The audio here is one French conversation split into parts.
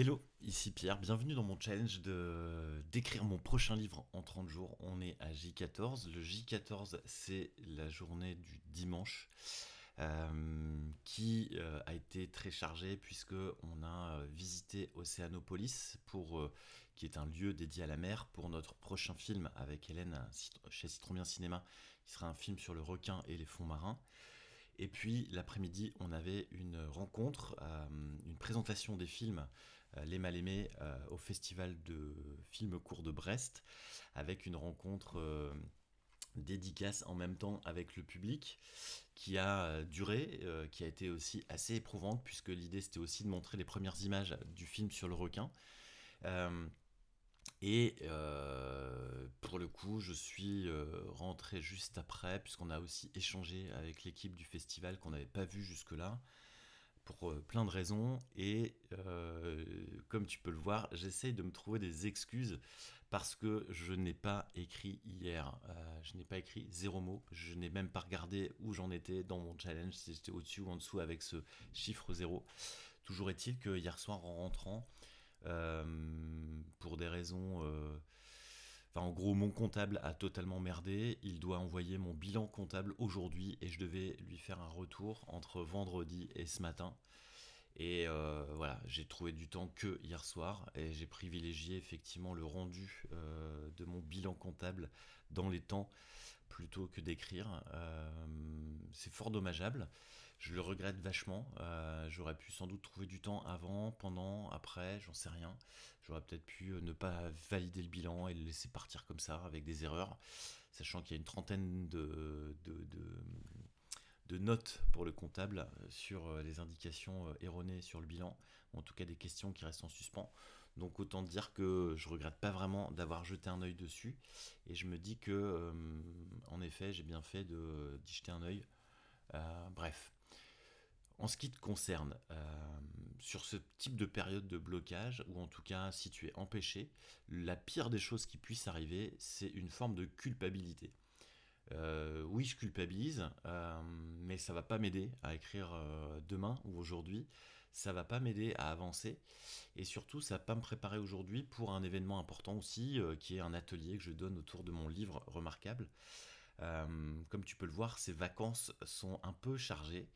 Hello, ici Pierre, bienvenue dans mon challenge de d'écrire mon prochain livre en 30 jours. On est à J14. Le J14, c'est la journée du dimanche. Euh, qui euh, a été très chargée puisque on a euh, visité Océanopolis pour qui est un lieu dédié à la mer pour notre prochain film avec Hélène chez Citromien Cinéma qui sera un film sur le requin et les fonds marins. Et puis l'après-midi, on avait une rencontre, une présentation des films Les Mal Aimés au Festival de films courts de Brest, avec une rencontre dédicace en même temps avec le public qui a euh, duré, euh, qui a été aussi assez éprouvante puisque l'idée c'était aussi de montrer les premières images du film sur le requin. Euh, et pour le coup, je suis rentré juste après puisqu'on a aussi échangé avec l'équipe du festival qu'on n'avait pas vu jusque-là pour euh, plein de raisons. Et euh, comme tu peux le voir, j'essaye de me trouver des excuses parce que je n'ai pas écrit hier. Euh, je n'ai pas écrit zéro mot. Je n'ai même pas regardé où j'en étais dans mon challenge, si j'étais au-dessus ou en dessous avec ce chiffre zéro. Toujours est-il que hier soir, en rentrant, pour des raisons en gros, mon comptable a totalement merdé. Il doit envoyer mon bilan comptable aujourd'hui et je devais lui faire un retour entre vendredi et ce matin. Et euh, voilà, j'ai trouvé du temps que hier soir et j'ai privilégié effectivement le rendu euh, de mon bilan comptable dans les temps plutôt que d'écrire. Euh, c'est fort dommageable. Je le regrette vachement. J'aurais pu sans doute trouver du temps avant, pendant, après, j'en sais rien. J'aurais peut-être pu ne pas valider le bilan et le laisser partir comme ça avec des erreurs, sachant qu'il y a une trentaine de, de de notes pour le comptable euh, sur euh, les indications euh, erronées sur le bilan, ou en tout cas des questions qui restent en suspens. Donc autant dire que je regrette pas vraiment d'avoir jeté un œil dessus, et je me dis que en effet j'ai bien fait d'y jeter un œil. Bref. En ce qui te concerne, sur ce type de période de blocage, ou en tout cas si tu es empêché, la pire des choses qui puissent arriver, c'est une forme de culpabilité. Euh, oui, je culpabilise, euh, mais ça va pas m'aider à écrire euh, demain ou aujourd'hui. Ça va pas m'aider à avancer. Et surtout, ça va pas me préparer aujourd'hui pour un événement important aussi, qui est un atelier que je donne autour de mon livre remarquable. Comme tu peux le voir, ces vacances sont un peu chargées,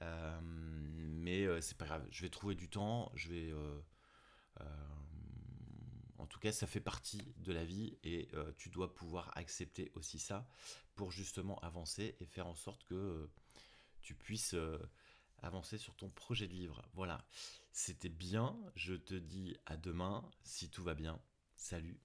mais c'est pas grave. Je vais trouver du temps. Je vais en tout cas, ça fait partie de la vie et euh, tu dois pouvoir accepter aussi ça pour justement avancer et faire en sorte que euh, tu puisses euh, avancer sur ton projet de livre. Voilà, c'était bien. Je te dis à demain si tout va bien. Salut